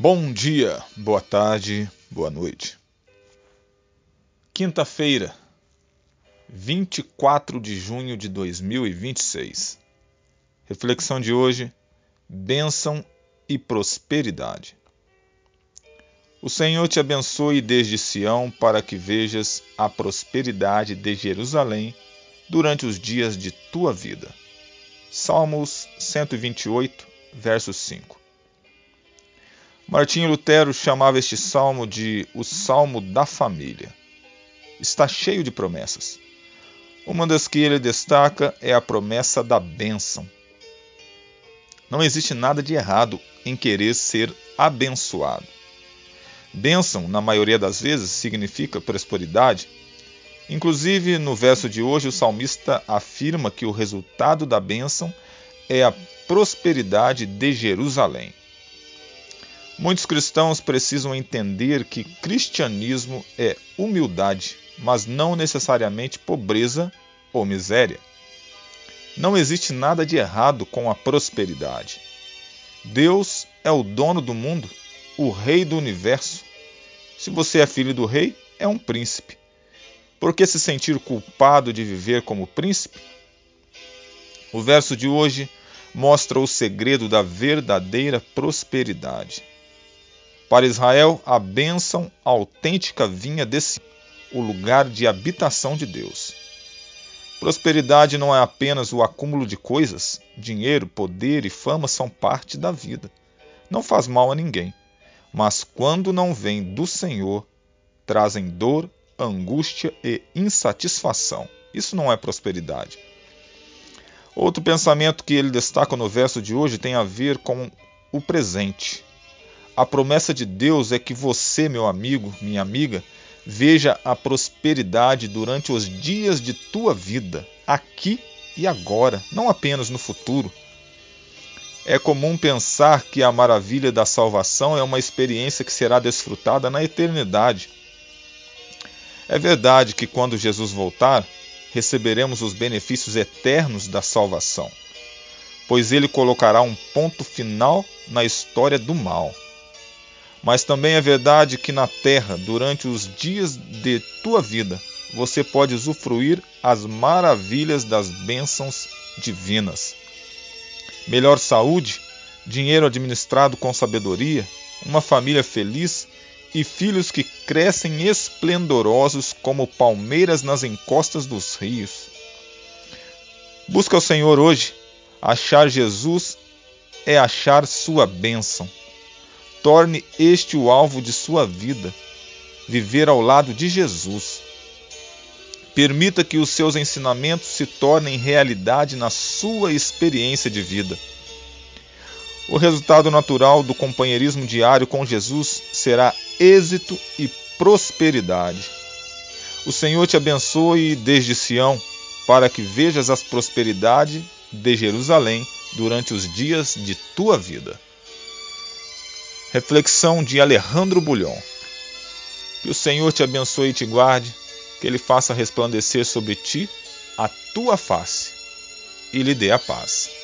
Bom dia, boa tarde, boa noite. Quinta-feira, 24 de junho de 2026. Reflexão de hoje: bênção e prosperidade. O Senhor te abençoe desde Sião para que vejas a prosperidade de Jerusalém durante os dias de tua vida. Salmos 128, verso 5. Martinho Lutero chamava este salmo de o Salmo da Família. Está cheio de promessas. Uma das que ele destaca é a promessa da bênção. Não existe nada de errado em querer ser abençoado. Bênção, na maioria das vezes, significa prosperidade. Inclusive, no verso de hoje, o salmista afirma que o resultado da bênção é a prosperidade de Jerusalém. Muitos cristãos precisam entender que cristianismo é humildade, mas não necessariamente pobreza ou miséria. Não existe nada de errado com a prosperidade. Deus é o dono do mundo, o rei do universo. Se você é filho do rei, é um príncipe. Por que se sentir culpado de viver como príncipe? O verso de hoje mostra o segredo da verdadeira prosperidade. Para Israel, a bênção autêntica vinha desse o lugar de habitação de Deus. Prosperidade não é apenas o acúmulo de coisas, dinheiro, poder e fama são parte da vida. Não faz mal a ninguém, mas quando não vem do Senhor, trazem dor, angústia e insatisfação. Isso não é prosperidade. Outro pensamento que ele destaca no verso de hoje tem a ver com o presente. A promessa de Deus é que você, meu amigo, minha amiga, veja a prosperidade durante os dias de tua vida, aqui e agora, não apenas no futuro. É comum pensar que a maravilha da salvação é uma experiência que será desfrutada na eternidade. É verdade que quando Jesus voltar, receberemos os benefícios eternos da salvação, pois ele colocará um ponto final na história do mal. Mas também é verdade que na terra, durante os dias de tua vida, você pode usufruir as maravilhas das bênçãos divinas. Melhor saúde, dinheiro administrado com sabedoria, uma família feliz e filhos que crescem esplendorosos como palmeiras nas encostas dos rios. Busca o Senhor hoje. Achar Jesus é achar sua bênção. Torne este o alvo de sua vida, viver ao lado de Jesus. Permita que os seus ensinamentos se tornem realidade na sua experiência de vida. O resultado natural do companheirismo diário com Jesus será êxito e prosperidade. O Senhor te abençoe desde Sião, para que vejas as prosperidades de Jerusalém durante os dias de tua vida. Reflexão de Alejandro Bulhon. Que o Senhor te abençoe e te guarde, que Ele faça resplandecer sobre ti a tua face e lhe dê a paz.